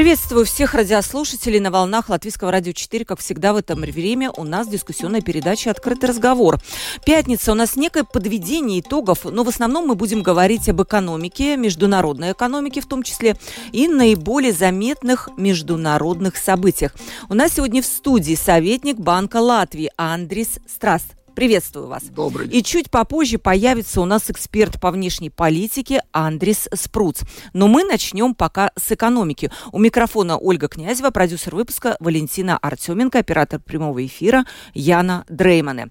Приветствую всех радиослушателей на волнах Латвийского радио 4. Как всегда в это время у нас дискуссионная передача «Открытый разговор». Пятница у нас некое подведение итогов, но в основном мы будем говорить об экономике, международной экономике в том числе, и наиболее заметных международных событиях. У нас сегодня в студии советник Банка Латвии Андрис Страс. Приветствую вас. Добрый день. И чуть попозже появится у нас эксперт по внешней политике Андрис Спруц. Но мы начнем пока с экономики. У микрофона Ольга Князева, продюсер выпуска Валентина Артеменко, оператор прямого эфира Яна Дреймане.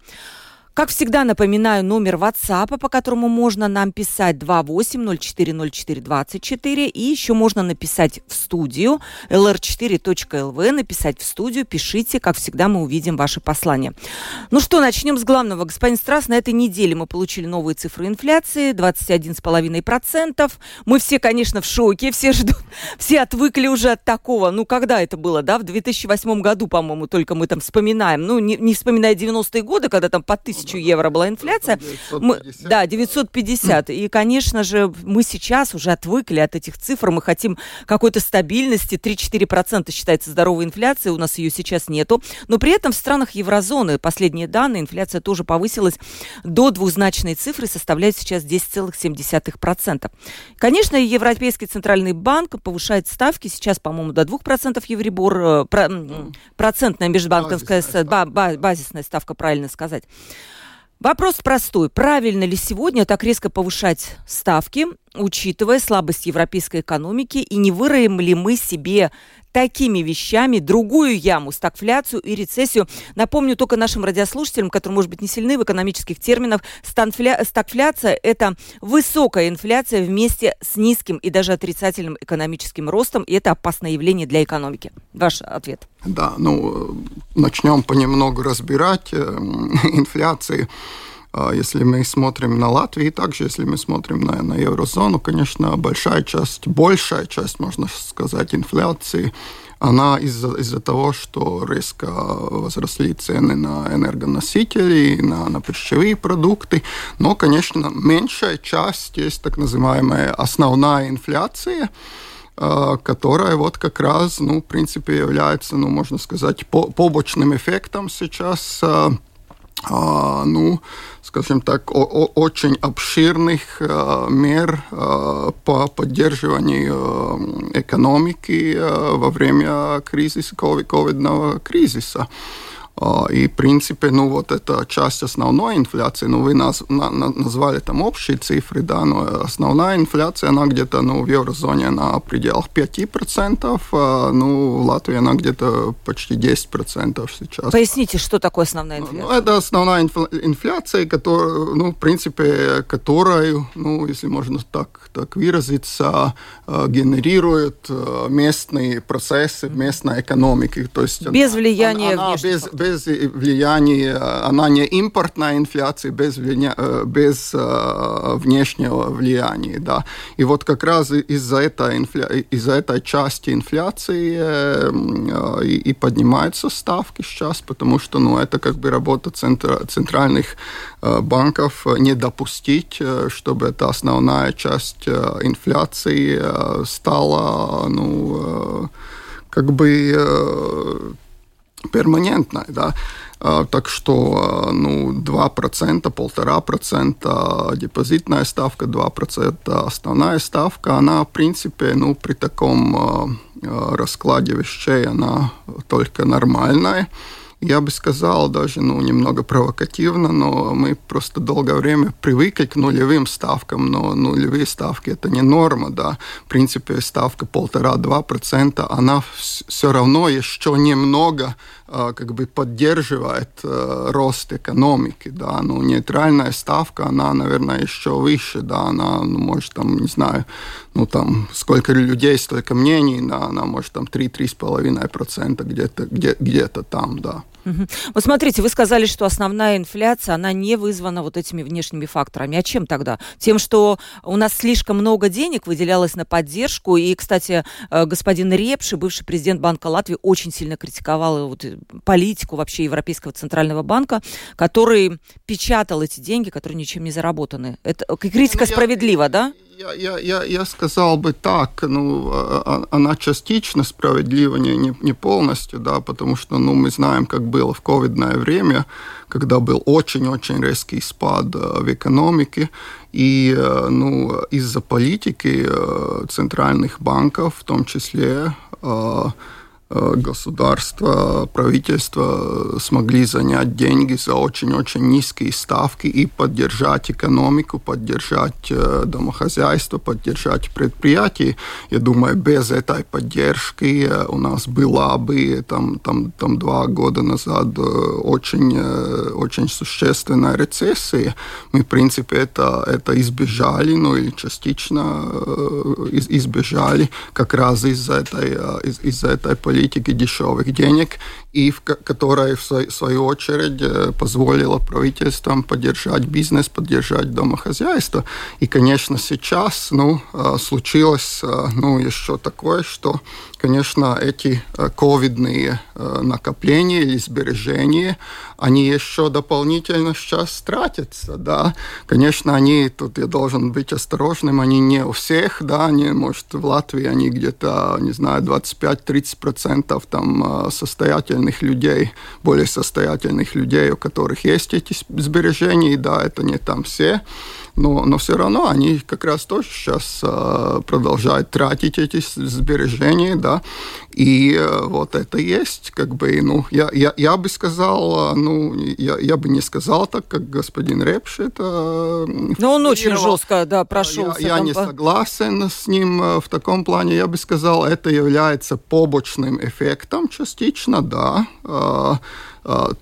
Как всегда, напоминаю номер WhatsApp, по которому можно нам писать 28040424, и еще можно написать в студию lr4.lv, написать в студию, пишите, как всегда мы увидим ваши послания. Ну что, начнем с главного. Господин Страс, на этой неделе мы получили новые цифры инфляции, 21,5%. Мы все, конечно, в шоке, все ждут, все отвыкли уже от такого. Ну, когда это было, да, в 2008 году, по-моему, только мы там вспоминаем. Ну, не, не вспоминая 90-е годы, когда там по тысячу тысячу евро была инфляция. 950. Мы, да, 950. И, конечно же, мы сейчас уже отвыкли от этих цифр. Мы хотим какой-то стабильности. 3-4% считается здоровой инфляцией. У нас ее сейчас нету. Но при этом в странах еврозоны, последние данные, инфляция тоже повысилась до двузначной цифры, составляет сейчас 10,7%. Конечно, Европейский центральный банк повышает ставки. Сейчас, по-моему, до 2% Евробор. Э, про, процентная межбанковская базисная ставка. базисная ставка, правильно сказать. Вопрос простой. Правильно ли сегодня так резко повышать ставки, учитывая слабость европейской экономики, и не выроем ли мы себе такими вещами другую яму, стагфляцию и рецессию. Напомню только нашим радиослушателям, которые, может быть, не сильны в экономических терминах, стагфляция – это высокая инфляция вместе с низким и даже отрицательным экономическим ростом, и это опасное явление для экономики. Ваш ответ. Да, ну, начнем понемногу разбирать э, инфляции. А если мы смотрим на Латвию, и также если мы смотрим на, на еврозону, конечно, большая часть, большая часть, можно сказать, инфляции, она из-за из того, что резко возросли цены на энергоносители, на, на пищевые продукты. Но, конечно, меньшая часть есть так называемая основная инфляция, а, которая вот как раз, ну, в принципе, является, ну, можно сказать, побочным эффектом сейчас а, ну, скажем так, очень обширных э, мер э, по поддерживанию экономики во время кризиса, ковидного кризиса. А, и, в принципе, ну, вот эта часть основной инфляции, ну, вы наз, на, назвали там общие цифры, да, но основная инфляция, она где-то, ну, в еврозоне на пределах 5%, а, ну, в Латвии она где-то почти 10% сейчас. Поясните, что такое основная ну, инфляция? Ну, это основная инфляция, которая, ну, в принципе, которую, ну, если можно так, так выразиться, а, генерирует местные процессы, местной экономики. То есть без влияния она, она без, без без влияния, она не импортная инфляция, без, влия, э, без э, внешнего влияния. Да. И вот как раз из-за этой, инфля... из этой части инфляции э, и, и поднимаются ставки сейчас, потому что ну, это как бы работа центра... центральных банков не допустить, чтобы эта основная часть инфляции стала ну, как бы перманентная, да. А, так что а, ну, 2%, 1,5% депозитная ставка, 2% основная ставка, она, в принципе, ну, при таком а, раскладе вещей, она только нормальная я бы сказал, даже ну, немного провокативно, но мы просто долгое время привыкли к нулевым ставкам, но нулевые ставки это не норма, да. В принципе, ставка полтора-два процента, она все равно еще немного как бы поддерживает э, рост экономики, да, ну, нейтральная ставка, она, наверное, еще выше, да, она, ну, может, там, не знаю, ну, там, сколько людей, столько мнений, да, она может, там, 3-3,5% где-то где, где там, да. Вот смотрите, вы сказали, что основная инфляция, она не вызвана вот этими внешними факторами. А чем тогда? Тем, что у нас слишком много денег выделялось на поддержку. И, кстати, э, господин Репши, бывший президент Банка Латвии, очень сильно критиковал вот политику вообще Европейского центрального банка, который печатал эти деньги, которые ничем не заработаны. Это критика ну, справедлива, я, да? Я, я, я, я сказал бы так, ну, а, а, она частично справедлива, не, не, не полностью, да, потому что, ну, мы знаем, как было в ковидное время, когда был очень-очень резкий спад э, в экономике, и, э, ну, из-за политики э, центральных банков, в том числе, Э, государство, правительство смогли занять деньги за очень-очень низкие ставки и поддержать экономику, поддержать э, домохозяйство, поддержать предприятия. Я думаю, без этой поддержки э, у нас была бы там, там, там два года назад очень, очень существенная рецессия. Мы, в принципе, это, это избежали, ну или частично избежали как раз из-за этой, из, из-за этой политики политики дешевых денег, и в, которая в свою очередь э, позволила правительствам поддержать бизнес, поддержать домохозяйство. И, конечно, сейчас ну, э, случилось э, ну, еще такое, что, конечно, эти ковидные накопления или сбережения, они еще дополнительно сейчас тратятся, да. Конечно, они, тут я должен быть осторожным, они не у всех, да, они, может, в Латвии они где-то, не знаю, 25-30% там состоятельных людей, более состоятельных людей, у которых есть эти сбережения, да, это не там все, но, но все равно они как раз тоже сейчас э, продолжают тратить эти сбережения, да, и э, вот это есть, как бы, ну, я, я, я бы сказал, ну, я, я бы не сказал так, как господин Репш это... Но он очень жестко, да, прошел. Я, я не по... согласен с ним в таком плане, я бы сказал, это является побочным эффектом частично, да, Э,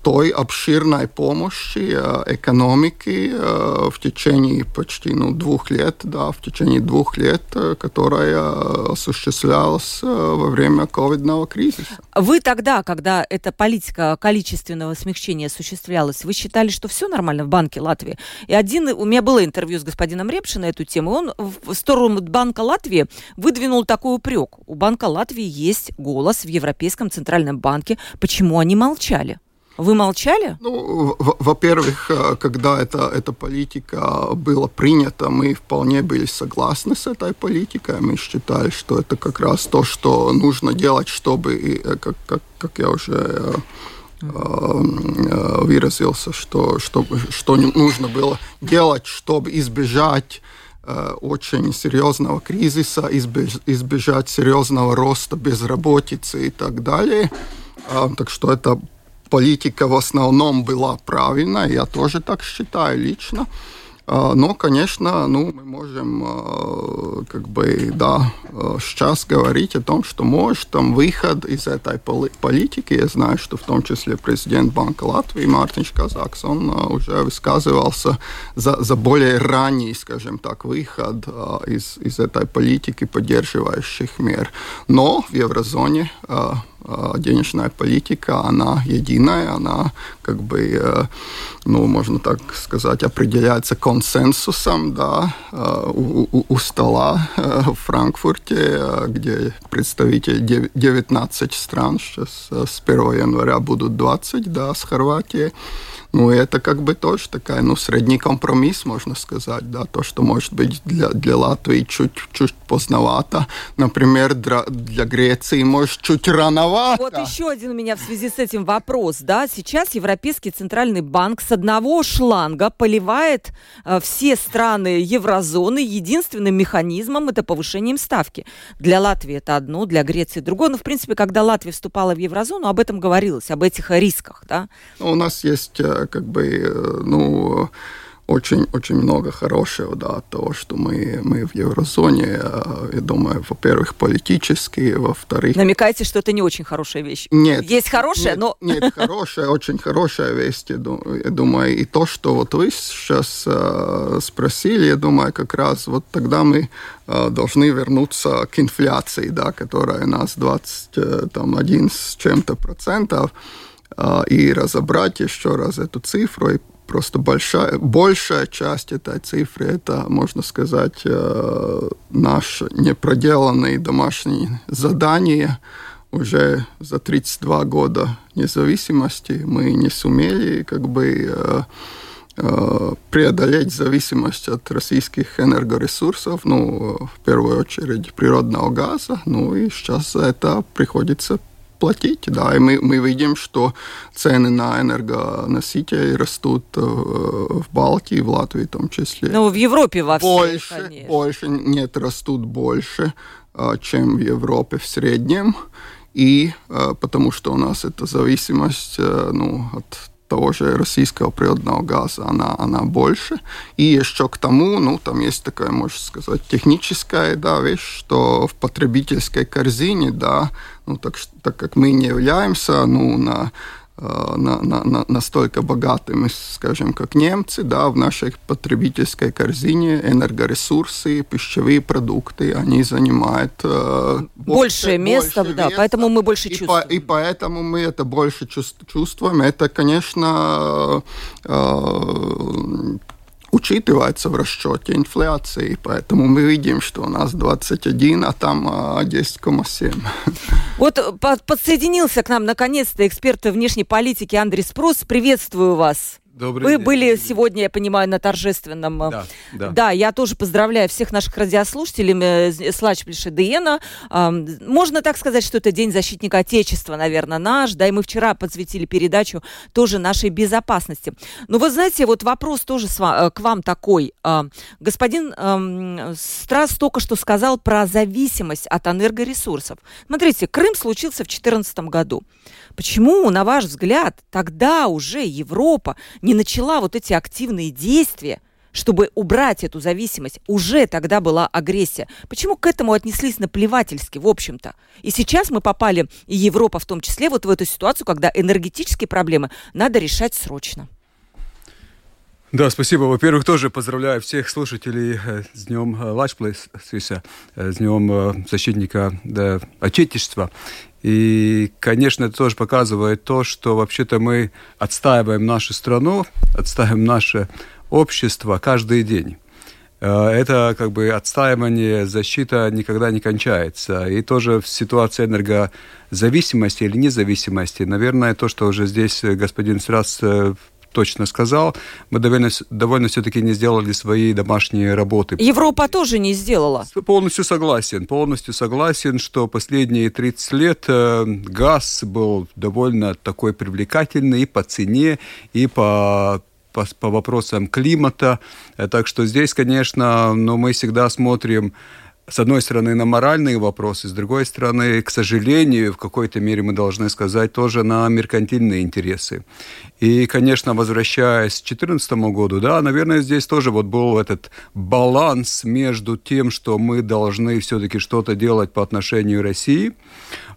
той обширной помощи э, экономики э, в течение почти ну, двух лет, да, в течение двух лет, которая осуществлялась во время ковидного кризиса. Вы тогда, когда эта политика количественного смягчения осуществлялась, вы считали, что все нормально в Банке Латвии? И один, у меня было интервью с господином Репши на эту тему, он в сторону Банка Латвии выдвинул такой упрек. У Банка Латвии есть голос в Европейском Центральном банке. Почему они молчали? Вы молчали? Ну, во-первых, э, когда эта, эта политика была принята, мы вполне были согласны с этой политикой. Мы считали, что это как раз то, что нужно делать, чтобы, э, как, как, как я уже э, выразился, что, что, что нужно было делать, чтобы избежать очень серьезного кризиса, избежать серьезного роста безработицы и так далее. Так что это политика в основном была правильная, я тоже так считаю лично. А, но, конечно, ну, мы можем а, как бы, да, сейчас говорить о том, что может там выход из этой политики. Я знаю, что в том числе президент Банка Латвии Мартинш Казакс, он а, уже высказывался за, за более ранний, скажем так, выход из, из этой политики поддерживающих мер. Но в еврозоне а, денежная политика, она единая, она как бы, э, ну, можно так сказать, определяется консенсусом, да, э, у, у, у стола э, в Франкфурте, где представители 19 стран, сейчас с 1 января будут 20, да, с Хорватией. Ну, это как бы тоже такая, ну, средний компромисс, можно сказать, да, то, что может быть для, для Латвии чуть-чуть поздновато, например, для Греции, может, чуть рановато. Вот еще один у меня в связи с этим вопрос, да, сейчас Европейский Центральный банк с одного шланга поливает э, все страны еврозоны единственным механизмом это повышением ставки. Для Латвии это одно, для Греции другое, но, в принципе, когда Латвия вступала в еврозону, об этом говорилось, об этих рисках, да. У нас есть э, как бы, э, ну, очень, очень много хорошего, да, того, что мы, мы в еврозоне, э, я думаю, во-первых, политически, во-вторых... Намекаете, что это не очень хорошая вещь? Нет. Есть хорошая, нет, но... Нет, хорошая, очень хорошая вещь, я думаю, и то, что вот вы сейчас э, спросили, я думаю, как раз вот тогда мы должны вернуться к инфляции, да, которая у нас 21 с чем-то процентов, и разобрать еще раз эту цифру и просто большая, большая часть этой цифры, это, можно сказать, э, наши непроделанные домашние задания. Уже за 32 года независимости мы не сумели как бы э, э, преодолеть зависимость от российских энергоресурсов, ну, в первую очередь природного газа, ну и сейчас это приходится платить. Да, и мы, мы видим, что цены на энергоносители растут э, в Балтии, в Латвии в том числе. Ну, в Европе во всей, больше, конечно. Больше, нет, растут больше, э, чем в Европе в среднем. И э, потому что у нас эта зависимость ну, от того же российского природного газа, она, она больше. И еще к тому, ну, там есть такая, можно сказать, техническая, да, вещь, что в потребительской корзине, да, ну, так, так как мы не являемся, ну, на Э, на, на, на, настолько богатыми, скажем, как немцы, да, в нашей потребительской корзине энергоресурсы, пищевые продукты, они занимают э, большее место, больше да, места, поэтому мы больше и чувствуем. По, и поэтому мы это больше чувствуем. Это, конечно, э, учитывается в расчете инфляции, поэтому мы видим, что у нас 21, а там 10,7. А, вот подсоединился к нам наконец-то эксперт внешней политики Андрей Спрос. Приветствую вас. Добрый Вы день. были сегодня, я понимаю, на торжественном... Э, да, да. да я тоже поздравляю всех наших радиослушателей э, с Лачплиша Диена. Можно так сказать, что это День защитника Отечества, наверное, наш. Да, и мы вчера подсветили передачу тоже нашей безопасности. Но вы знаете, вот вопрос тоже э, к вам такой. А, господин Страс только что сказал про зависимость от энергоресурсов. Смотрите, Крым случился в 2014 году. Почему, на ваш взгляд, тогда уже Европа не начала вот эти активные действия, чтобы убрать эту зависимость, уже тогда была агрессия. Почему к этому отнеслись наплевательски, в общем-то? И сейчас мы попали, и Европа в том числе, вот в эту ситуацию, когда энергетические проблемы надо решать срочно. Да, спасибо. Во-первых, тоже поздравляю всех слушателей э, с Днем э, Лачплейса, э, с Днем защитника да, Отечества. И, конечно, это тоже показывает то, что вообще-то мы отстаиваем нашу страну, отстаиваем наше общество каждый день. Э, это как бы отстаивание, защита никогда не кончается. И тоже в ситуации энергозависимости или независимости, наверное, то, что уже здесь господин Срас э, точно сказал, мы довольно, довольно все-таки не сделали свои домашние работы. Европа тоже не сделала. Полностью согласен. Полностью согласен, что последние 30 лет э, газ был довольно такой привлекательный и по цене, и по по, по вопросам климата. Так что здесь, конечно, ну, мы всегда смотрим с одной стороны, на моральные вопросы, с другой стороны, к сожалению, в какой-то мере мы должны сказать, тоже на меркантильные интересы. И, конечно, возвращаясь к 2014 году, да, наверное, здесь тоже вот был этот баланс между тем, что мы должны все-таки что-то делать по отношению России,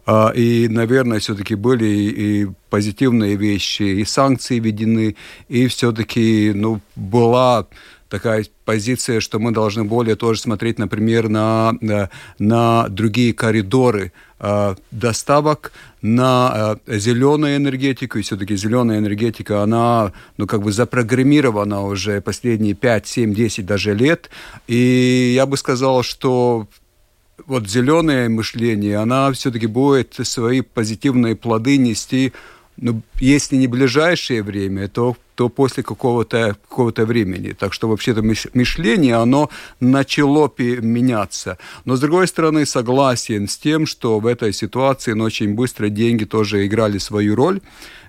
а, и, наверное, все-таки были и позитивные вещи, и санкции введены, и все-таки ну, была такая позиция, что мы должны более тоже смотреть, например, на, на, на другие коридоры э, доставок, на э, зеленую энергетику. И все-таки зеленая энергетика, она ну, как бы запрограммирована уже последние 5, 7, 10 даже лет. И я бы сказал, что вот зеленое мышление, она все-таки будет свои позитивные плоды нести, ну, если не ближайшее время, то то после какого-то какого времени. Так что вообще-то мышление, оно начало меняться. Но, с другой стороны, согласен с тем, что в этой ситуации ну, очень быстро деньги тоже играли свою роль.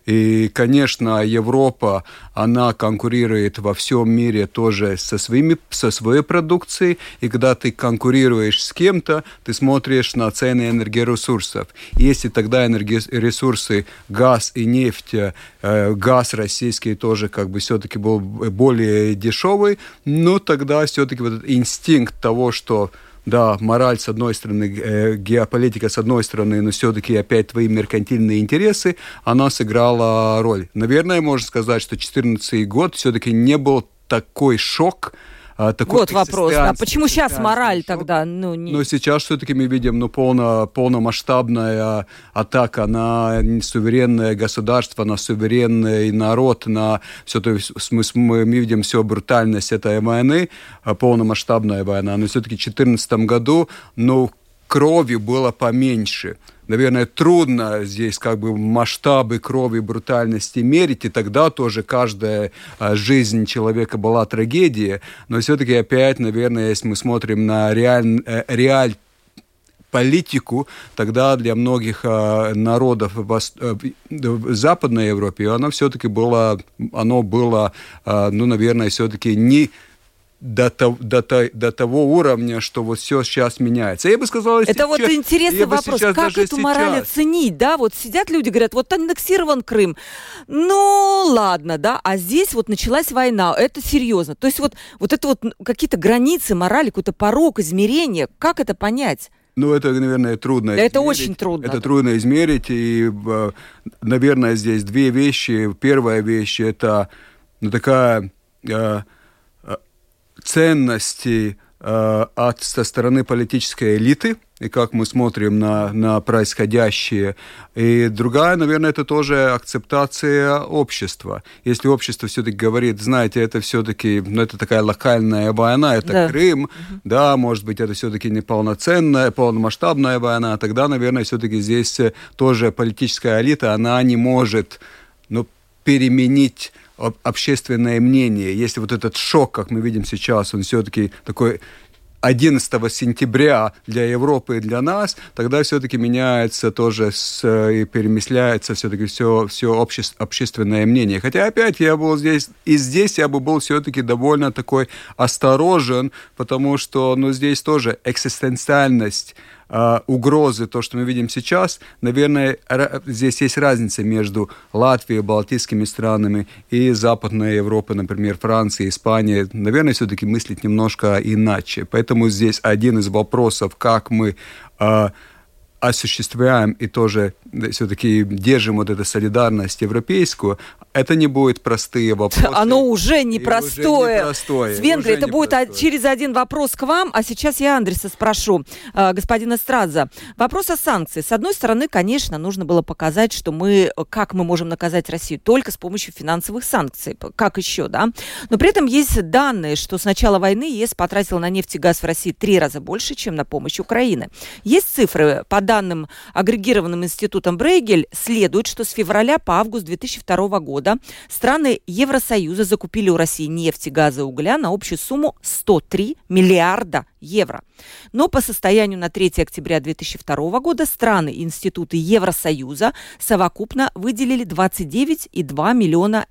И, конечно, Европа, она конкурирует во всем мире тоже со, своими, со своей продукцией. И когда ты конкурируешь с кем-то, ты смотришь на цены энергоресурсов. Если тогда энергоресурсы, газ и нефть, э, газ российский тоже как бы все-таки был более дешевый, ну тогда все-таки вот этот инстинкт того, что да, мораль с одной стороны, э, геополитика с одной стороны, но все-таки опять твои меркантильные интересы, она сыграла роль. Наверное, можно сказать, что 2014 год все-таки не был такой шок, такой Вот вопрос, да. Почему сейчас мораль шок. тогда? Ну, не... Но сейчас все-таки мы видим ну, полно, полномасштабная атака на суверенное государство, на суверенный народ, на все то мы, мы видим всю брутальность этой войны, а, полномасштабная война. Но все-таки в 2014 году, ну, крови было поменьше наверное, трудно здесь как бы масштабы крови, брутальности мерить, и тогда тоже каждая а, жизнь человека была трагедия, но все-таки опять, наверное, если мы смотрим на реаль, э, реаль политику, тогда для многих э, народов э, в Западной Европе оно все-таки было, оно было, э, ну, наверное, все-таки не до, до, до, того уровня, что вот все сейчас меняется. Я бы сказал, это сейчас, вот интересный вопрос, как эту мораль оценить, да? Вот сидят люди, говорят, вот аннексирован Крым, ну ладно, да, а здесь вот началась война, это серьезно. То есть вот вот это вот какие-то границы морали, какой-то порог измерения, как это понять? Ну, это, наверное, трудно Это измерить. очень трудно. Это да. трудно измерить, и, э, наверное, здесь две вещи. Первая вещь – это ну, такая э, ценности э, от, со стороны политической элиты, и как мы смотрим на, на происходящее. И другая, наверное, это тоже акцептация общества. Если общество все-таки говорит, знаете, это все-таки, ну, это такая локальная война, это да. Крым, угу. да, может быть, это все-таки неполноценная, полномасштабная война, тогда, наверное, все-таки здесь тоже политическая элита, она не может, ну, переменить общественное мнение, если вот этот шок, как мы видим сейчас, он все-таки такой 11 сентября для Европы и для нас, тогда все-таки меняется тоже с, и перемысляется все-таки все, все обще, общественное мнение. Хотя опять я был здесь, и здесь я бы был все-таки довольно такой осторожен, потому что ну, здесь тоже экзистенциальность угрозы, то, что мы видим сейчас, наверное, здесь есть разница между Латвией, Балтийскими странами и Западной Европой, например, Францией, Испанией. Наверное, все-таки мыслить немножко иначе. Поэтому здесь один из вопросов, как мы а, осуществляем и тоже все-таки держим вот эту солидарность европейскую, это не будет простые вопросы. Оно уже непростое. Уже непростое. С Венгрией это будет через один вопрос к вам, а сейчас я Андреса спрошу, э, господина Страдза. Вопрос о санкции. С одной стороны, конечно, нужно было показать, что мы, как мы можем наказать Россию только с помощью финансовых санкций. Как еще, да? Но при этом есть данные, что с начала войны ЕС потратил на нефть и газ в России три раза больше, чем на помощь Украины. Есть цифры по данным, агрегированным институтом Брейгель, следует, что с февраля по август 2002 года страны Евросоюза закупили у России нефть, газ и угля на общую сумму 103 миллиарда евро. Но по состоянию на 3 октября 2002 года страны и институты Евросоюза совокупно выделили 29,2 миллиона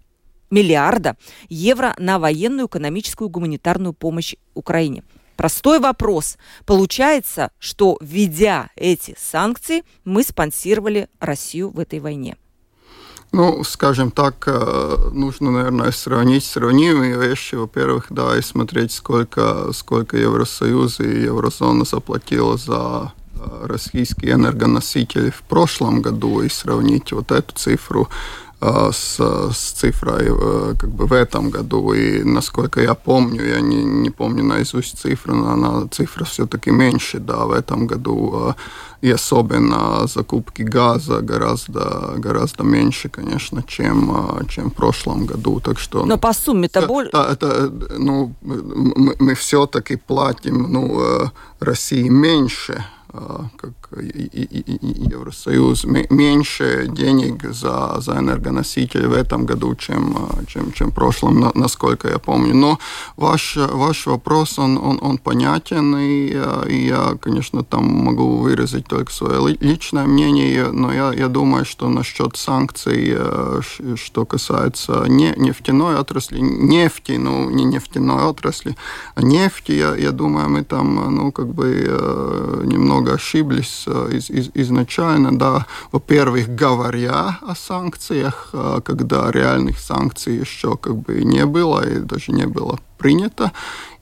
миллиарда евро на военную, экономическую, гуманитарную помощь Украине. Простой вопрос. Получается, что введя эти санкции, мы спонсировали Россию в этой войне. Ну, скажем так, э, нужно, наверное, сравнить сравнимые вещи. Во-первых, да, и смотреть, сколько, сколько Евросоюз и Еврозона заплатила за э, российские энергоносители в прошлом году и сравнить вот эту цифру с, с цифрой э, как бы в этом году. И насколько я помню, я не, не помню наизусть цифры, но она, цифра все-таки меньше, да, в этом году. Э, и особенно закупки газа гораздо, гораздо меньше, конечно, чем, чем в прошлом году. Так что, но по сумме-то больше... Да, это, ну, мы, мы все-таки платим ну, России меньше, как Евросоюз меньше денег за, за энергоносители в этом году, чем, чем, чем в прошлом, насколько я помню. Но ваш, ваш вопрос, он, он, он понятен, и, и я, конечно, там могу выразить только свое личное мнение, но я, я думаю, что насчет санкций, что касается не нефтяной отрасли, нефти, ну, не нефтяной отрасли, а нефти, я, я думаю, мы там, ну, как бы немного немного ошиблись из, из, изначально, да, во-первых, говоря о санкциях, когда реальных санкций еще как бы не было и даже не было принято.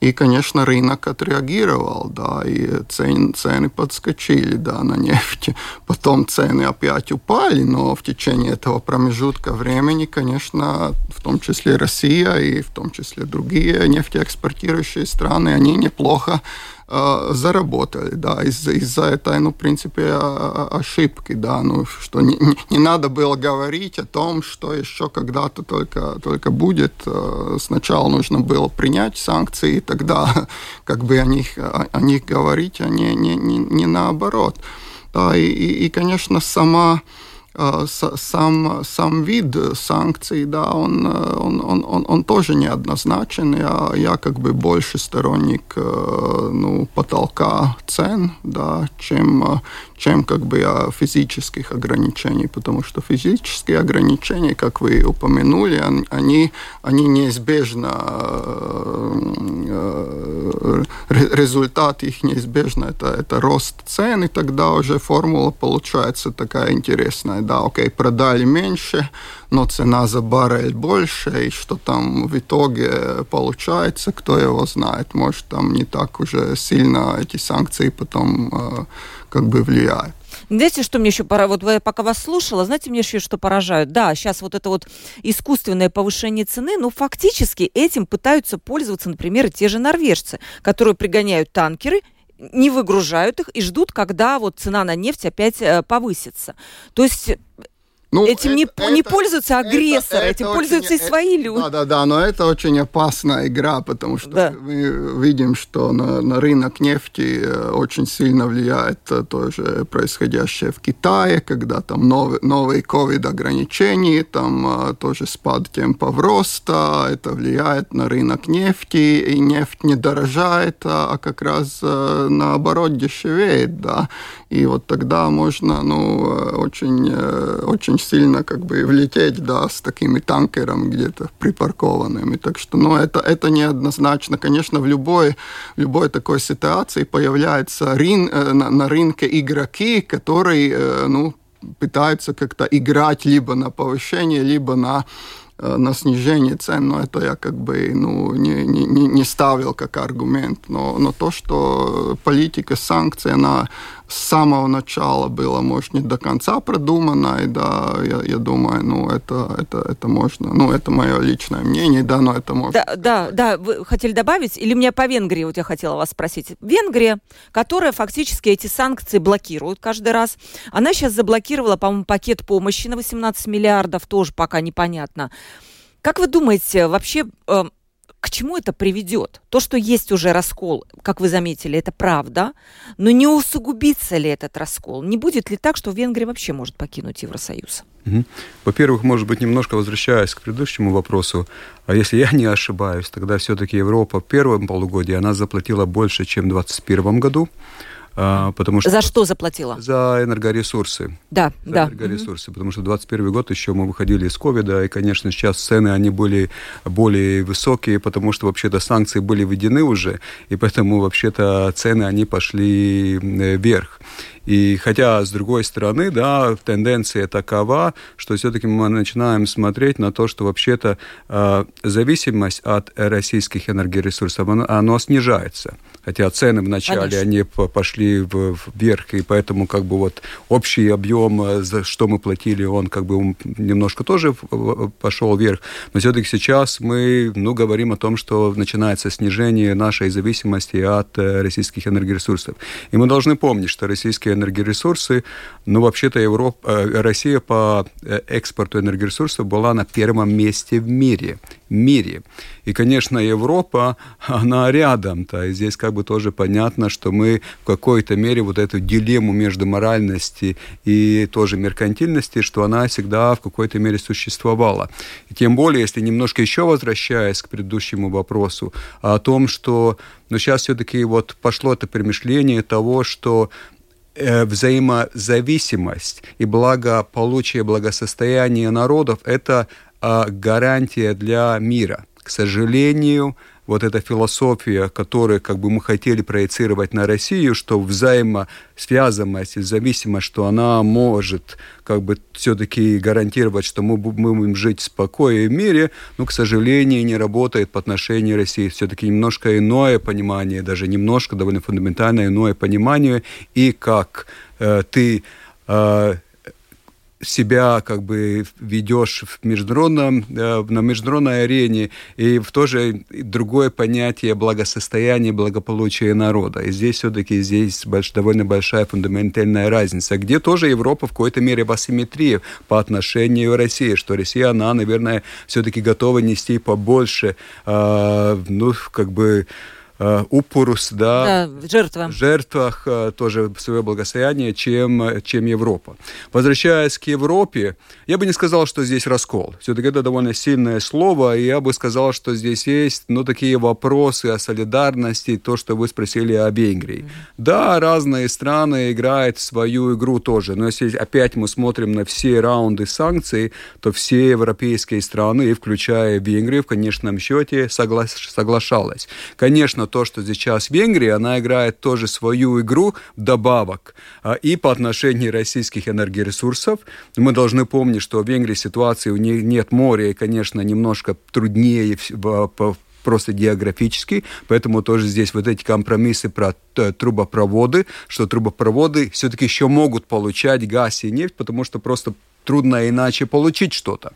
И, конечно, рынок отреагировал, да, и цен, цены подскочили, да, на нефть. Потом цены опять упали, но в течение этого промежутка времени, конечно, в том числе Россия и в том числе другие нефтеэкспортирующие страны, они неплохо э, заработали, да, из-за из этой, ну, в принципе, ошибки, да, ну, что не, не надо было говорить о том, что еще когда-то только, только будет. Сначала нужно было принять санкции, и тогда как бы о них, о них говорить, а не, не, не, не наоборот. Да, и, и, и, конечно, сама сам, сам вид санкций, да, он, э, он, он, он, он тоже неоднозначен. Я, я как бы больше сторонник э, ну, потолка цен, да, чем, чем как бы физических ограничений, потому что физические ограничения, как вы упомянули, они, они неизбежно, результат их неизбежно, это, это рост цен, и тогда уже формула получается такая интересная да, окей, продали меньше, но цена за баррель больше, и что там в итоге получается, кто его знает. Может, там не так уже сильно эти санкции потом э, как бы влияют. Знаете, что мне еще пора, вот я пока вас слушала, знаете, мне еще что поражают? Да, сейчас вот это вот искусственное повышение цены, но фактически этим пытаются пользоваться, например, те же норвежцы, которые пригоняют танкеры не выгружают их и ждут, когда вот цена на нефть опять э, повысится. То есть ну, этим это, не, это, не пользуются агрессоры, это, этим это пользуются очень, и свои люди. Да, да, да, но это очень опасная игра, потому что да. мы видим, что на, на рынок нефти э, очень сильно влияет э, тоже происходящее в Китае, когда там новые, новые ковид-ограничения, там тоже спад темпов роста, это влияет на рынок нефти, и нефть не дорожает, а, а как раз наоборот дешевеет, да, и вот тогда можно, ну, очень, очень очень сильно как бы влететь, да, с такими танкером где-то припаркованными. Так что, ну, это, это неоднозначно. Конечно, в любой, в любой такой ситуации появляются рин, э, на, на рынке игроки, которые, э, ну, пытаются как-то играть либо на повышение, либо на Э, на снижение цен, но это я как бы ну, не, не, не ставил как аргумент. Но, но то, что политика санкций, она с самого начала была, может, не до конца продумана, и да, я, я думаю, ну, это, это, это можно, ну, это мое личное мнение, да, но это можно. Да, да, да, вы хотели добавить, или мне по Венгрии, вот я хотела вас спросить. Венгрия, которая фактически эти санкции блокирует каждый раз, она сейчас заблокировала, по-моему, пакет помощи на 18 миллиардов, тоже пока непонятно. Как вы думаете, вообще э, к чему это приведет? То, что есть уже раскол, как вы заметили, это правда, но не усугубится ли этот раскол? Не будет ли так, что Венгрия вообще может покинуть Евросоюз? Во-первых, может быть, немножко возвращаясь к предыдущему вопросу, а если я не ошибаюсь, тогда все-таки Европа в первом полугодии она заплатила больше, чем в 2021 году. А, потому что... За что заплатила? За энергоресурсы. Да, за да. энергоресурсы, потому что 21 год еще мы выходили из ковида, и, конечно, сейчас цены, они были более высокие, потому что вообще-то санкции были введены уже, и поэтому вообще-то цены, они пошли вверх. И хотя, с другой стороны, да, тенденция такова, что все-таки мы начинаем смотреть на то, что вообще-то э, зависимость от российских энергоресурсов, оно, оно снижается хотя цены вначале Конечно. они пошли вверх, и поэтому как бы вот общий объем, э, за что мы платили, он как бы немножко тоже пошел вверх, но все-таки сейчас мы, ну, говорим о том, что начинается снижение нашей зависимости от э, российских энергоресурсов. И мы должны помнить, что российские энергоресурсы, ну, вообще-то Европа, э, Россия по экспорту энергоресурсов была на первом месте в мире мире. И, конечно, Европа, она рядом. То есть здесь как бы тоже понятно, что мы в какой-то мере вот эту дилемму между моральности и тоже меркантильности, что она всегда в какой-то мере существовала. И тем более, если немножко еще возвращаясь к предыдущему вопросу, о том, что но ну, сейчас все-таки вот пошло это перемышление того, что э, взаимозависимость и благополучие, благосостояние народов – это а, гарантия для мира. К сожалению, вот эта философия, которую как бы мы хотели проецировать на Россию, что взаимосвязанность и зависимость, что она может как бы все-таки гарантировать, что мы, мы будем жить в спокое в мире, но, к сожалению, не работает по отношению России. Все-таки немножко иное понимание, даже немножко довольно фундаментальное иное понимание, и как э, ты э, себя как бы ведешь в международном, э, на международной арене, и в то же другое понятие благосостояния, благополучия народа. И здесь все-таки здесь больш, довольно большая фундаментальная разница, где тоже Европа в какой-то мере в асимметрии по отношению к России, что Россия, она, наверное, все-таки готова нести побольше, э, ну, как бы, упорус, да, да жертва. жертвах э, тоже свое благосостояние, чем, чем Европа. Возвращаясь к Европе, я бы не сказал, что здесь раскол. Все-таки это довольно сильное слово, и я бы сказал, что здесь есть, ну, такие вопросы о солидарности, то, что вы спросили о Венгрии. Mm-hmm. Да, разные страны играют свою игру тоже, но если опять мы смотрим на все раунды санкций, то все европейские страны, включая Венгрию, в конечном счете согла- соглашалась. Конечно, то, что сейчас Венгрия, она играет тоже свою игру добавок а, и по отношению российских энергоресурсов. Мы должны помнить, что в Венгрии ситуации у них нет моря, и, конечно, немножко труднее просто географически, поэтому тоже здесь вот эти компромиссы про трубопроводы, что трубопроводы все-таки еще могут получать газ и нефть, потому что просто трудно иначе получить что-то.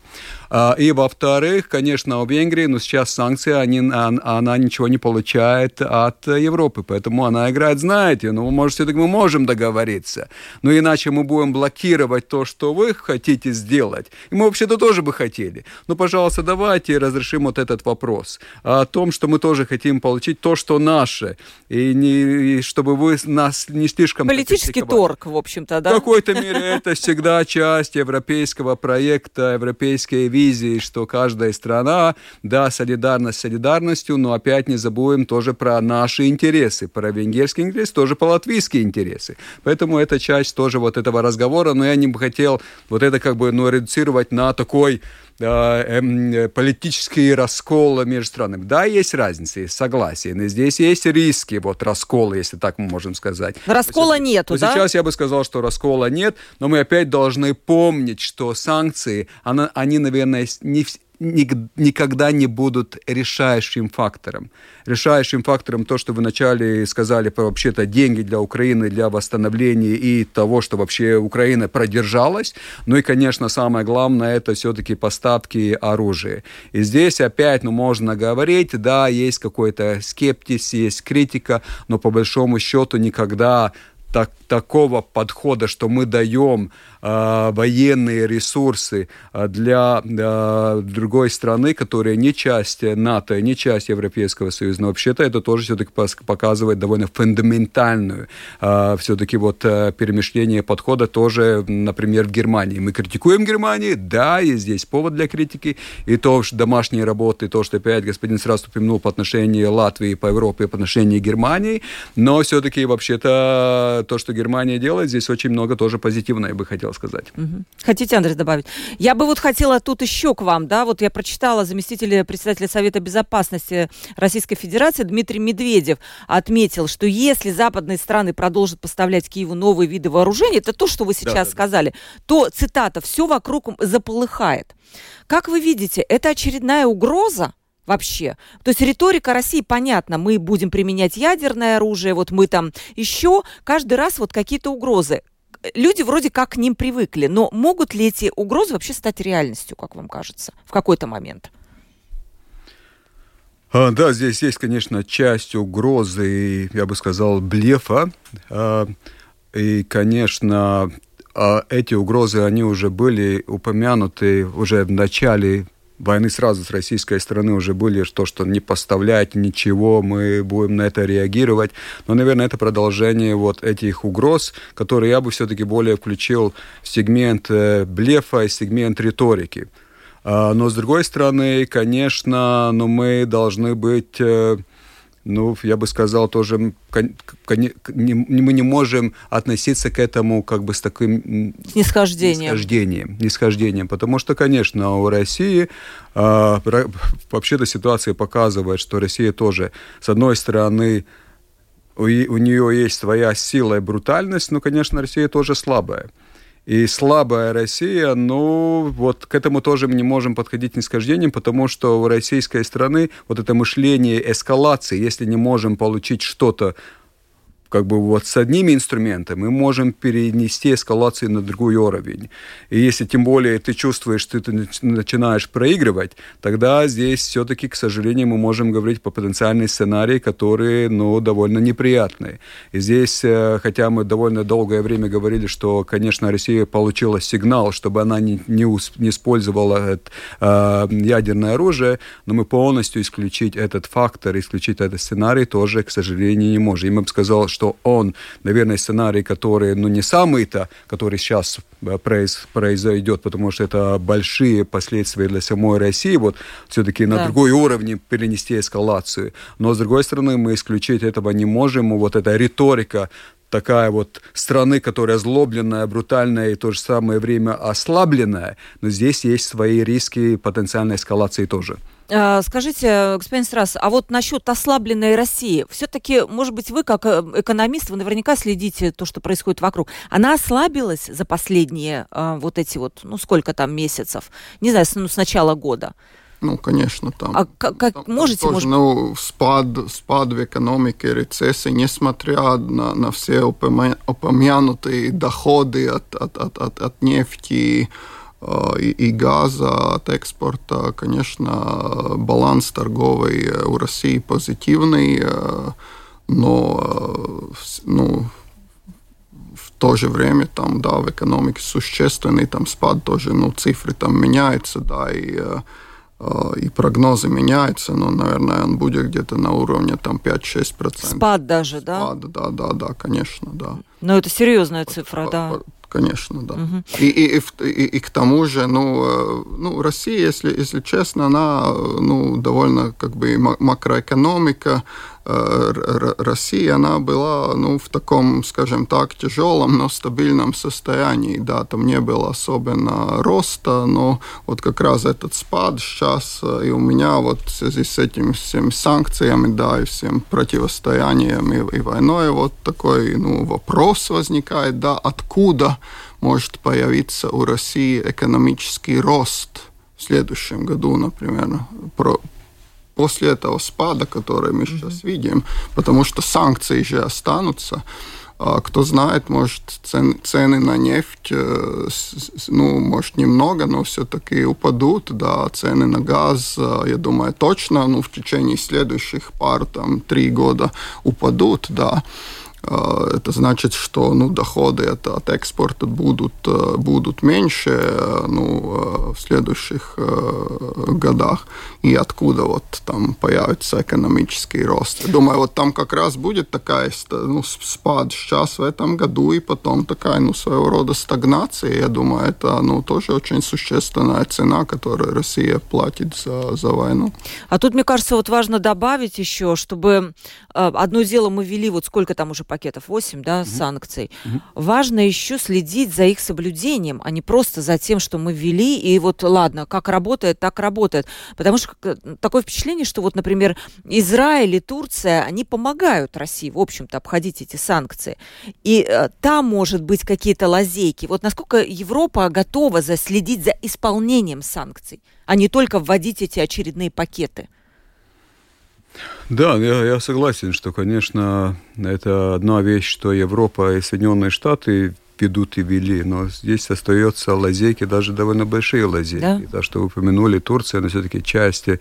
А, и, во-вторых, конечно, у Венгрии, но сейчас санкции, они, она ничего не получает от Европы, поэтому она играет, знаете, ну, может, все-таки мы можем договориться, но иначе мы будем блокировать то, что вы хотите сделать. И мы вообще-то тоже бы хотели. Ну, пожалуйста, давайте разрешим вот этот вопрос о том, что мы тоже хотим получить то, что наше, и, не, и чтобы вы нас не слишком... Политический торг, в общем-то, да? В какой-то мере это всегда часть европейского проекта, европейской визии, что каждая страна, да, солидарность солидарностью, но опять не забудем тоже про наши интересы, про венгерские интересы, тоже про латвийские интересы. Поэтому это часть тоже вот этого разговора, но я не бы хотел вот это как бы ну, редуцировать на такой политические расколы между странами. Да, есть разница, есть согласие, но здесь есть риски вот раскола, если так мы можем сказать. Раскола но, нету, да? Сейчас я бы сказал, что раскола нет, но мы опять должны помнить, что санкции, она, они, наверное, не, никогда не будут решающим фактором. Решающим фактором то, что вы вначале сказали про вообще-то деньги для Украины, для восстановления и того, что вообще Украина продержалась. Ну и, конечно, самое главное, это все-таки поставки оружия. И здесь опять, ну, можно говорить, да, есть какой-то скептиз, есть критика, но по большому счету никогда так, такого подхода, что мы даем э, военные ресурсы а, для э, другой страны, которая не часть НАТО, не часть Европейского Союза, но вообще-то это тоже все-таки показывает довольно фундаментальную э, все-таки вот перемещение подхода тоже, например, в Германии. Мы критикуем Германию, да, и здесь повод для критики, и то, что домашние работы, то, что опять господин сразу упомянул по отношению Латвии, по Европе, по отношению Германии, но все-таки вообще-то то, что Германия делает, здесь очень много тоже позитивного, я бы хотел сказать. Угу. Хотите, Андрей, добавить? Я бы вот хотела тут еще к вам, да, вот я прочитала заместителя председателя Совета Безопасности Российской Федерации Дмитрий Медведев отметил, что если западные страны продолжат поставлять Киеву новые виды вооружений, это то, что вы сейчас да, да, сказали, да. то, цитата, все вокруг заполыхает. Как вы видите, это очередная угроза вообще. То есть риторика России понятна, мы будем применять ядерное оружие, вот мы там еще, каждый раз вот какие-то угрозы. Люди вроде как к ним привыкли, но могут ли эти угрозы вообще стать реальностью, как вам кажется, в какой-то момент? А, да, здесь есть, конечно, часть угрозы, я бы сказал, блефа. А, и, конечно, а эти угрозы, они уже были упомянуты уже в начале войны сразу с российской стороны уже были то, что не поставлять ничего, мы будем на это реагировать. Но, наверное, это продолжение вот этих угроз, которые я бы все-таки более включил в сегмент э, блефа и сегмент риторики. А, но, с другой стороны, конечно, но мы должны быть э, ну, я бы сказал, тоже мы не можем относиться к этому как бы с таким снисхождением, снисхождением, снисхождением потому что, конечно, у России э, вообще-то ситуация показывает, что Россия тоже, с одной стороны, у, у нее есть своя сила и брутальность, но, конечно, Россия тоже слабая. И слабая Россия, ну, вот к этому тоже мы не можем подходить нисхождением, потому что у российской страны вот это мышление эскалации, если не можем получить что-то как бы вот с одними инструментами мы можем перенести эскалацию на другой уровень. И если тем более ты чувствуешь, что ты начинаешь проигрывать, тогда здесь все-таки, к сожалению, мы можем говорить по потенциальные сценарии, которые, ну, довольно неприятные. И здесь, э, хотя мы довольно долгое время говорили, что, конечно, Россия получила сигнал, чтобы она не, не, не использовала это, э, ядерное оружие, но мы полностью исключить этот фактор, исключить этот сценарий тоже, к сожалению, не можем. И мы бы сказал, что что он, наверное, сценарий, который, ну, не самый-то, который сейчас э, произ, произойдет, потому что это большие последствия для самой России, вот все-таки на да. другой уровень перенести эскалацию. Но, с другой стороны, мы исключить этого не можем. Вот эта риторика такая вот страны, которая озлобленная, брутальная и в то же самое время ослабленная, но здесь есть свои риски потенциальной эскалации тоже. А, скажите, господин Страс, а вот насчет ослабленной России, все-таки, может быть, вы как э, экономист, вы наверняка следите то, что происходит вокруг. Она ослабилась за последние а, вот эти вот, ну сколько там месяцев, не знаю, с, ну, с начала года? Ну, конечно, там. А как, как там, можете, там тоже, может... ну, спад, спад в экономике, рецессии, несмотря на, на все упомянутые доходы от, от, от, от, от нефти, Э, и, и газа от экспорта, конечно, баланс торговый у России позитивный, э, но ну, в то же время там, да, в экономике существенный там спад тоже, ну, цифры там меняются, да, и э, и прогнозы меняются, но, наверное, он будет где-то на уровне там 5-6%. Спад даже, да? Спад, да, да, да, конечно, да. Но это серьезная цифра, да конечно, да. Угу. И, и, и, и, и к тому же, ну, э, ну, Россия, если, если честно, она, ну, довольно, как бы, макроэкономика, Э, России, она была ну, в таком, скажем так, тяжелом, но стабильном состоянии. Да, там не было особенно роста, но вот как раз этот спад сейчас э, и у меня вот в связи с этими всеми санкциями, да, и всем противостоянием и, и войной, вот такой ну, вопрос возникает, да, откуда может появиться у России экономический рост в следующем году, например, про, после этого спада, который мы mm-hmm. сейчас видим, потому что санкции же останутся. А кто знает, может, цен, цены на нефть, э, ну, может, немного, но все-таки упадут, да, цены на газ, э, я думаю, точно, ну, в течение следующих пар, там, три года упадут, да. Э, это значит, что ну, доходы от, от экспорта будут, э, будут меньше э, ну, в следующих годах. И откуда вот там появится экономический рост. Я думаю, вот там как раз будет такая ну, спад сейчас в этом году, и потом такая ну, своего рода стагнация. Я думаю, это ну, тоже очень существенная цена, которую Россия платит за, за войну. А тут, мне кажется, вот важно добавить еще, чтобы одно дело мы ввели, вот сколько там уже пакетов, 8 да, угу. санкций. Угу. Важно еще следить за их соблюдением, а не просто за тем, что мы ввели, и вот ладно, как работает, так работает. Потому что такое впечатление, что вот, например, Израиль и Турция, они помогают России, в общем-то, обходить эти санкции. И э, там, может быть, какие-то лазейки. Вот насколько Европа готова следить за исполнением санкций, а не только вводить эти очередные пакеты? Да, я, я согласен, что, конечно, это одна вещь, что Европа и Соединенные Штаты ведут и вели, но здесь остается лазейки, даже довольно большие лазейки. Да? То, что вы упомянули, Турция, но все-таки части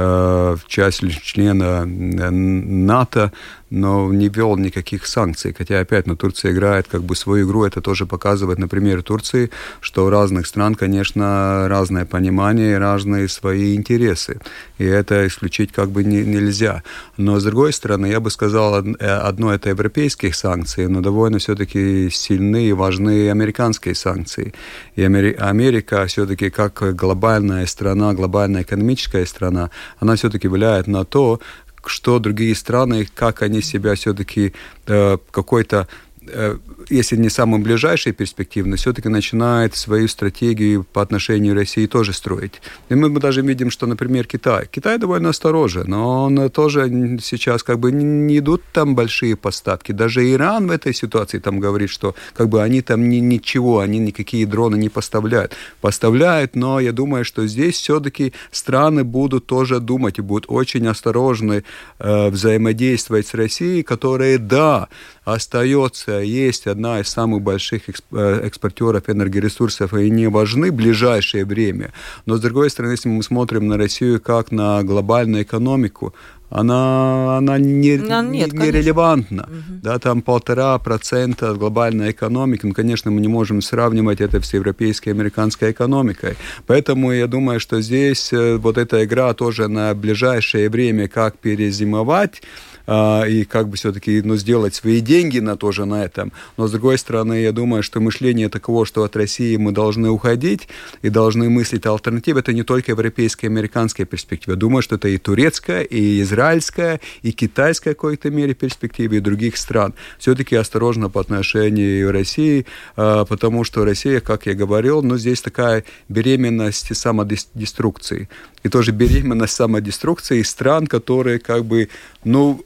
Э, часть члена э, НАТО, но не вел никаких санкций. Хотя, опять, но Турция играет как бы свою игру, это тоже показывает на примере Турции, что у разных стран, конечно, разное понимание, разные свои интересы. И это исключить как бы не, нельзя. Но, с другой стороны, я бы сказал, э, одно это европейские санкции, но довольно все-таки сильные и важные американские санкции. И Америка все-таки как глобальная страна, глобальная экономическая страна, она все-таки влияет на то, что другие страны, как они себя все-таки э, какой-то Э, если не самым ближайшей перспективы, но все-таки начинает свою стратегию по отношению к России тоже строить. И мы даже видим, что, например, Китай. Китай довольно осторожен, но он тоже сейчас как бы не идут там большие поставки. Даже Иран в этой ситуации там говорит, что как бы они там ни, ничего, они никакие дроны не поставляют. Поставляют, но я думаю, что здесь все-таки страны будут тоже думать и будут очень осторожны э, взаимодействовать с Россией, которая, да, остается, есть одна из самых больших э, экспортеров энергоресурсов, и не важны в ближайшее время. Но, с другой стороны, если мы смотрим на Россию как на глобальную экономику, она, она не, ну, нет, не, не релевантна. Угу. Да, там полтора процента глобальной экономики. Ну, конечно, мы не можем сравнивать это с европейской и американской экономикой. Поэтому я думаю, что здесь э, вот эта игра тоже на ближайшее время, как перезимовать, а, и как бы все-таки ну, сделать свои деньги на тоже на этом. Но с другой стороны, я думаю, что мышление таково, что от России мы должны уходить и должны мыслить альтернативы, это не только европейская, американская перспектива. Думаю, что это и турецкая, и израильская, и китайская в какой-то мере перспектива, и других стран. Все-таки осторожно по отношению к России, а, потому что Россия, как я говорил, ну, здесь такая беременность самодеструкции. И тоже беременность самодеструкции стран, которые как бы, ну,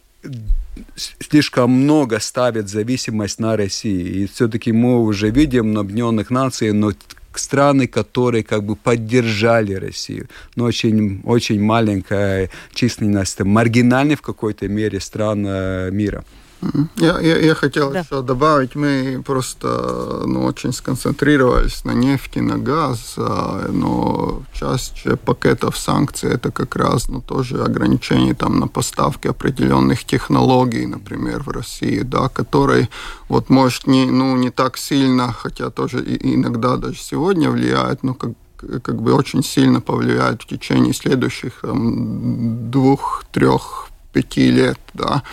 слишком много ставит зависимость на России. И все-таки мы уже видим на Объединенных Наций, но страны, которые как бы поддержали Россию. Но очень, очень маленькая численность, маргинальная в какой-то мере стран мира. Я, я, я хотел да. еще добавить, мы просто ну, очень сконцентрировались на нефти, на газ, а, но часть пакетов санкций это как раз ну, тоже ограничение там, на поставки определенных технологий, например, в России, да, которые вот может не, ну, не так сильно, хотя тоже иногда даже сегодня влияют, но как как бы очень сильно повлияют в течение следующих там, двух, трех, пяти лет, да.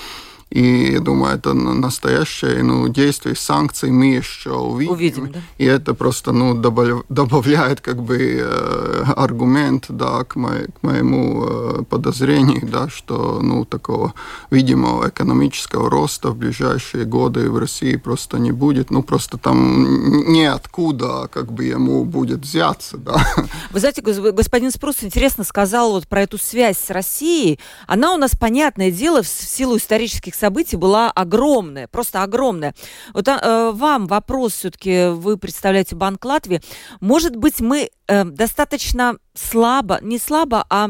И я думаю, это настоящее ну, действие санкций мы еще увидим. увидим да? И это просто ну, добавляет как бы э, аргумент да, к, мо к моему э, подозрению, да, что ну, такого видимого экономического роста в ближайшие годы в России просто не будет. Ну, просто там неоткуда как бы ему будет взяться. Да. Вы знаете, господин Спрус интересно сказал вот про эту связь с Россией. Она у нас, понятное дело, в силу исторических событий была огромная, просто огромная. Вот а, э, вам вопрос все-таки, вы представляете Банк Латвии. Может быть, мы э, достаточно слабо, не слабо, а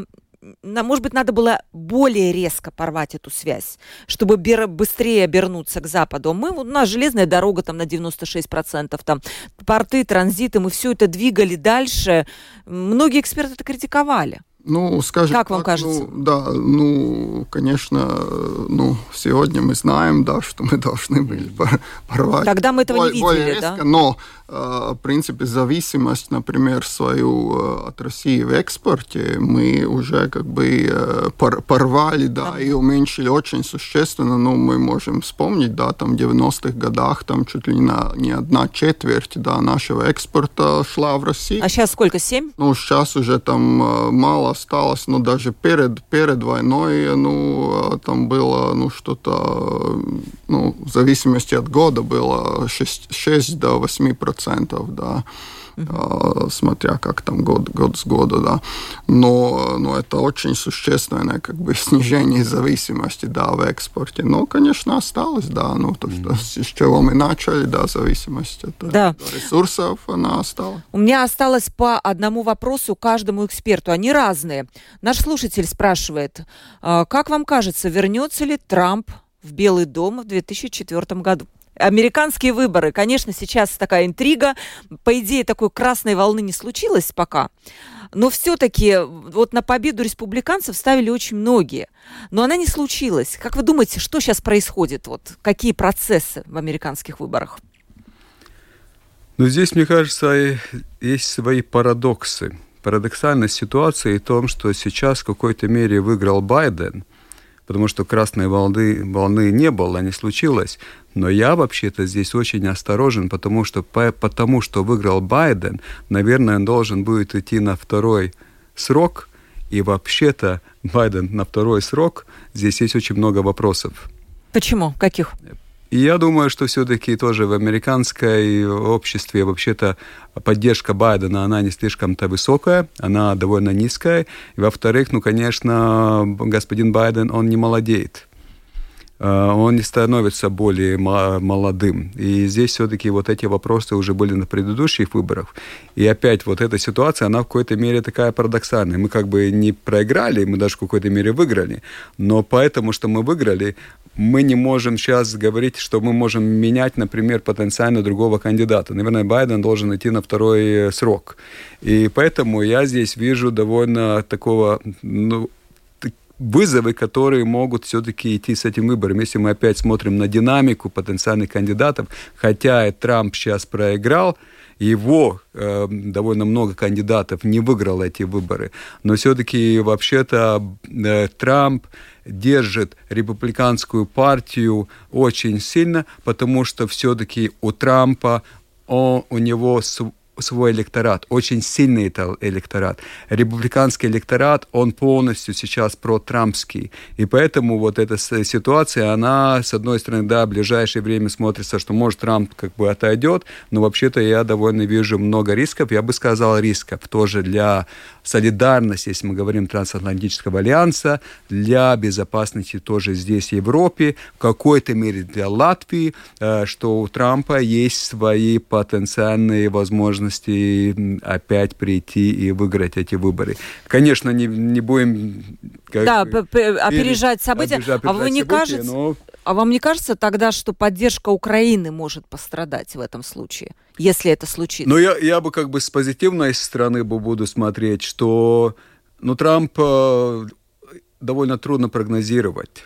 может быть, надо было более резко порвать эту связь, чтобы быстрее обернуться к Западу. Мы, у нас железная дорога там на 96%, там порты, транзиты, мы все это двигали дальше. Многие эксперты это критиковали. Ну, скажем как вам так, кажется? Ну, да, ну, конечно, ну, сегодня мы знаем, да, что мы должны были порвать. Тогда мы этого более, не видели, резко, да? Но в принципе, зависимость, например, свою э, от России в экспорте мы уже как бы э, порвали, да, и уменьшили очень существенно. Ну, мы можем вспомнить, да, там в 90-х годах там чуть ли не, не одна четверть, да, нашего экспорта шла в Россию. А сейчас сколько, семь? Ну, сейчас уже там э, мало осталось, но даже перед, перед войной, ну, там было, ну, что-то, ну, в зависимости от года было 6, 6 до 8 процентов процентов, да, uh смотря как там год, год с года, да. Но, но это очень существенное как бы снижение зависимости, да, в экспорте. Но, конечно, осталось, да, ну, то, что, с чего мы начали, да, зависимость от да. ресурсов, она осталась. У меня осталось по одному вопросу каждому эксперту, они разные. Наш слушатель спрашивает, «А как вам кажется, вернется ли Трамп в Белый дом в 2004 году? Американские выборы. Конечно, сейчас такая интрига. По идее, такой красной волны не случилось пока. Но все-таки вот на победу республиканцев ставили очень многие. Но она не случилась. Как вы думаете, что сейчас происходит? Вот какие процессы в американских выборах? Ну, здесь, мне кажется, есть свои парадоксы. Парадоксальность ситуации в том, что сейчас в какой-то мере выиграл Байден, потому что красной волны, волны не было, не случилось. Но я вообще-то здесь очень осторожен, потому что, потому что выиграл Байден, наверное, он должен будет идти на второй срок, И вообще-то Байден на второй срок, здесь есть очень много вопросов. Почему? Каких? Я думаю, что все-таки тоже в американской обществе вообще-то поддержка Байдена, она не слишком-то высокая, она довольно низкая. И во-вторых, ну, конечно, господин Байден, он не молодеет. Э, он не становится более молодым. И здесь все-таки вот эти вопросы уже были на предыдущих выборах. И опять вот эта ситуация, она в какой-то мере такая парадоксальная. Мы как бы не проиграли, мы даже в какой-то мере выиграли. Но поэтому, что мы выиграли, мы не можем сейчас говорить, что мы можем менять, например, потенциально другого кандидата. Наверное, Байден должен идти на второй срок. И поэтому я здесь вижу довольно такого ну, вызовы, которые могут все-таки идти с этим выбором. Если мы опять смотрим на динамику потенциальных кандидатов, хотя Трамп сейчас проиграл, его э, довольно много кандидатов не выиграл эти выборы, но все-таки вообще-то э, Трамп держит республиканскую партию очень сильно, потому что все-таки у Трампа он, у него свой электорат, очень сильный электорат. Республиканский электорат, он полностью сейчас про-трампский. И поэтому вот эта ситуация, она, с одной стороны, да, в ближайшее время смотрится, что, может, Трамп как бы отойдет, но вообще-то я довольно вижу много рисков. Я бы сказал, рисков тоже для солидарности, если мы говорим трансатлантического альянса, для безопасности тоже здесь, в Европе, в какой-то мере для Латвии, э, что у Трампа есть свои потенциальные возможности опять прийти и выиграть эти выборы. Конечно, не, не будем... Как, да, опережать события. Опережать, а вы не события, кажется... Но... А вам не кажется тогда, что поддержка Украины может пострадать в этом случае, если это случится? Ну, я, я бы как бы с позитивной стороны бы буду смотреть, что ну, Трамп э, довольно трудно прогнозировать.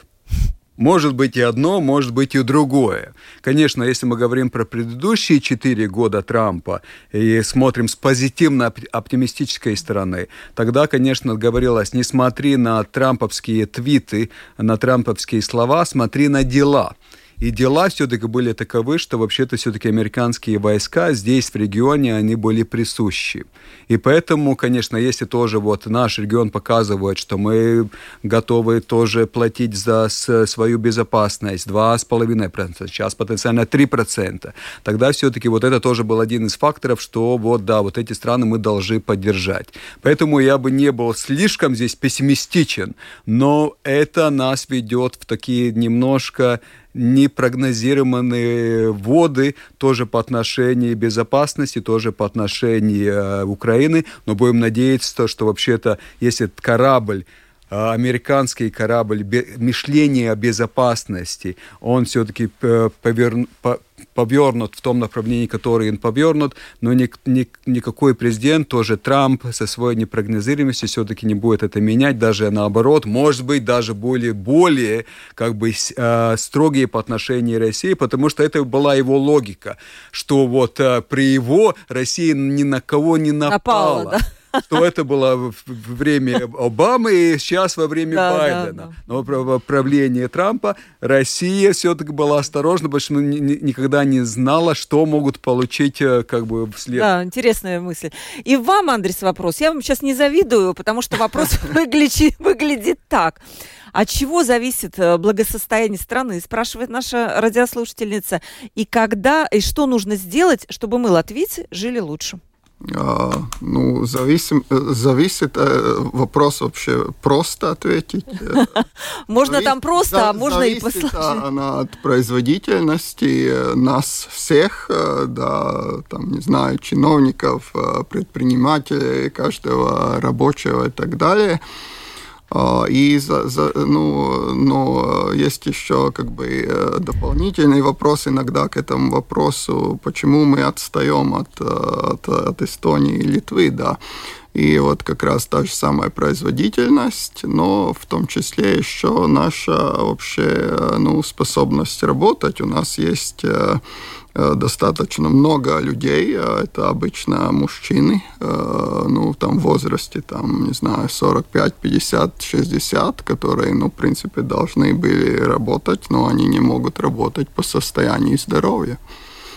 Может быть и одно, может быть и другое. Конечно, если мы говорим про предыдущие четыре года Трампа и смотрим с позитивно-оптимистической стороны, тогда, конечно, говорилось, не смотри на трамповские твиты, на трамповские слова, смотри на дела. И дела все-таки были таковы, что вообще-то все-таки американские войска здесь, в регионе, они были присущи. И поэтому, конечно, если тоже вот наш регион показывает, что мы готовы тоже платить за свою безопасность 2,5%, сейчас потенциально 3%, тогда все-таки вот это тоже был один из факторов, что вот да, вот эти страны мы должны поддержать. Поэтому я бы не был слишком здесь пессимистичен, но это нас ведет в такие немножко непрогнозируемые воды тоже по отношению безопасности, тоже по отношению э, Украины, но будем надеяться, что вообще-то, если корабль э, американский корабль, мышление о безопасности, он все-таки э, поверн, повернут в том направлении, которое он повернут, но ни, ни, никакой президент, тоже Трамп со своей непрогнозируемостью все-таки не будет это менять, даже наоборот, может быть, даже более, более как бы э, строгие по отношению России, потому что это была его логика, что вот э, при его России ни на кого не напала. напала да? Что это было в время Обамы и сейчас во время да, Байдена. Да, да. Но в правлении Трампа Россия все-таки была осторожна, потому что никогда не знала, что могут получить э, как бы вслед. Да, интересная мысль. И вам, Андрес, вопрос. Я вам сейчас не завидую, потому что вопрос выглядит, так. От чего зависит э, благосостояние страны, спрашивает наша радиослушательница. И когда, и что нужно сделать, чтобы мы, латвийцы, жили лучше? А, ну, зависим, э, зависит э, вопрос вообще просто ответить. Можно там просто, а можно и посложнее. она от производительности э, нас всех, да, там, не знаю, чиновников, предпринимателей, каждого рабочего и так далее. А, и за, за, ну, но есть еще как бы э, дополнительный вопрос иногда к этому вопросу, почему мы отстаем от, от, от Эстонии и Литвы, да. И вот как раз та же самая производительность, но в том числе еще наша вообще ну, способность работать. У нас есть э, Э, достаточно много людей, э, это обычно мужчины, ну, там в возрасте, там, не знаю, 45, 50, 60, которые, ну, в принципе, должны были работать, но они не могут работать по состоянию здоровья.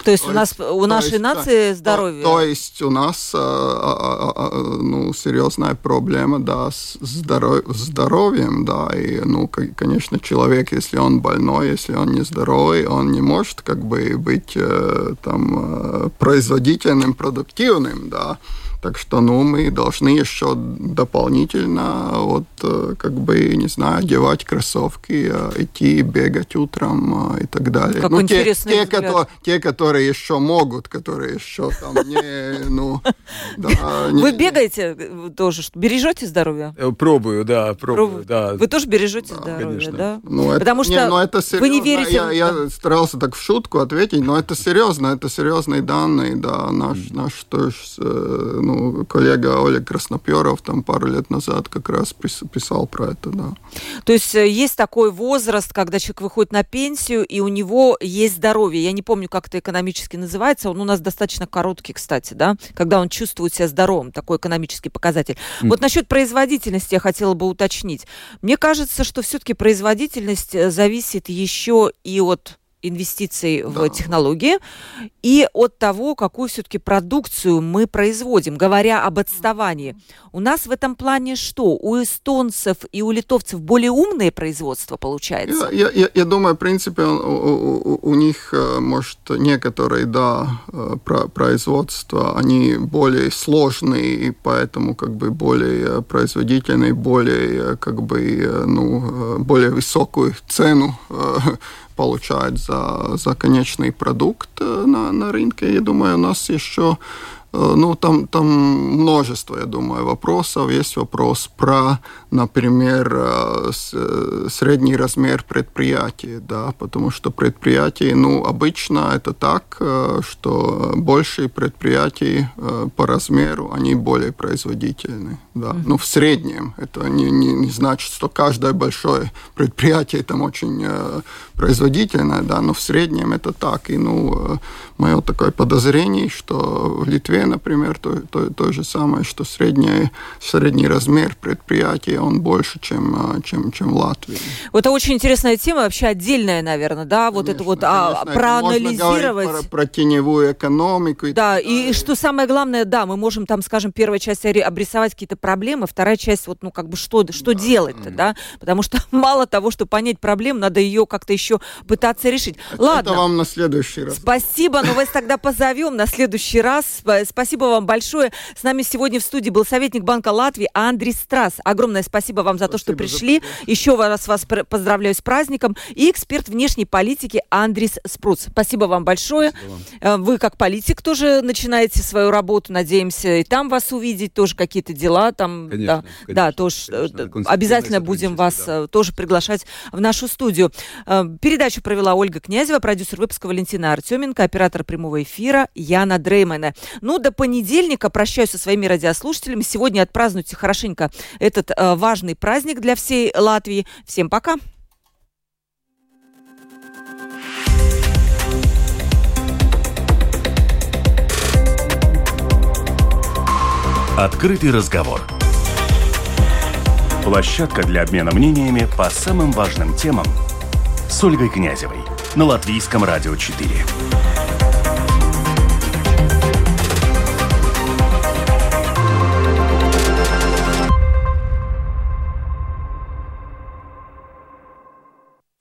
То есть то у нас есть, у нашей есть, нации здоровье. То, то есть у нас а, ну серьезная проблема, да, с здоров, здоровьем, да, и ну конечно человек, если он больной, если он нездоровый, он не может как бы быть э, там производительным, продуктивным, да. Так что, ну, мы должны еще дополнительно, вот, э, как бы, не знаю, одевать кроссовки, э, идти бегать утром э, и так далее. Как ну, те, те, которые, те, которые еще могут, которые еще там не, ну, да. Вы бегаете тоже, бережете здоровье? Пробую, да, пробую, да. Вы тоже бережете здоровье, да? Ну, Потому что ну, вы не верите... Я, старался так в шутку ответить, но это серьезно, это серьезные данные, да, наш, наш тоже, ну, коллега Олег Красноперов там пару лет назад как раз писал про это, да. То есть э, есть такой возраст, когда человек выходит на пенсию, и у него есть здоровье. Я не помню, как это экономически называется. Он у нас достаточно короткий, кстати, да, когда он чувствует себя здоровым, такой экономический показатель. Mm. Вот насчет производительности я хотела бы уточнить. Мне кажется, что все-таки производительность э, зависит еще и от инвестиций да. в технологии и от того, какую все-таки продукцию мы производим, говоря об отставании. У нас в этом плане что? У эстонцев и у литовцев более умное производство получается? Я, я, я думаю, в принципе, у, у, у них, э, может, некоторые, да, э, производства, они более сложные, и поэтому как бы более производительные, более, как бы, ну, более высокую цену получать за, за конечный продукт э, на, на рынке. Я думаю, у нас еще Э, ну, там, там множество, я думаю, вопросов. Есть вопрос про, например, э, э, средний размер предприятия, да, потому что предприятия, ну, обычно это так, что большие предприятия по размеру, они более производительны, да. Mm-hmm. Ну, в среднем. Это не, не, не значит, что каждое большое предприятие там очень производительное, да, но в среднем это так. И, ну, мое такое подозрение, что в Литве, например, то, то, то же самое, что средний, средний размер предприятия, он больше, чем, а, чем, чем в Латвии. Вот это очень интересная тема, вообще отдельная, наверное, да, вот конечно, это вот а, конечно, проанализировать. Можно про, про теневую экономику. И да, и, и что самое главное, да, мы можем там, скажем, первая часть обрисовать какие-то проблемы, вторая часть, вот, ну, как бы, что, что да. делать-то, да, потому что мало того, что понять проблему, надо ее как-то еще пытаться решить. Это Ладно. Это вам на следующий раз. Спасибо, но вас тогда позовем на следующий раз. Спасибо вам большое. С нами сегодня в студии был советник Банка Латвии Андрей Страс. Огромное спасибо вам за спасибо то, что пришли. Еще раз вас поздравляю с праздником. И эксперт внешней политики Андрис Спруц. Спасибо вам большое. Спасибо вам. Э, вы как политик тоже начинаете свою работу. Надеемся и там вас увидеть. Тоже какие-то дела там. Конечно, да, конечно, да тоже конечно, обязательно будем вас да. Э, тоже приглашать в нашу студию. Э, передачу провела Ольга Князева, продюсер выпуска Валентина Артеменко, оператор прямого эфира Яна Дреймана. Ну, до понедельника прощаюсь со своими радиослушателями. Сегодня отпразднуйте хорошенько этот э, важный праздник для всей Латвии. Всем пока! Открытый разговор. Площадка для обмена мнениями по самым важным темам с Ольгой Князевой на Латвийском радио 4.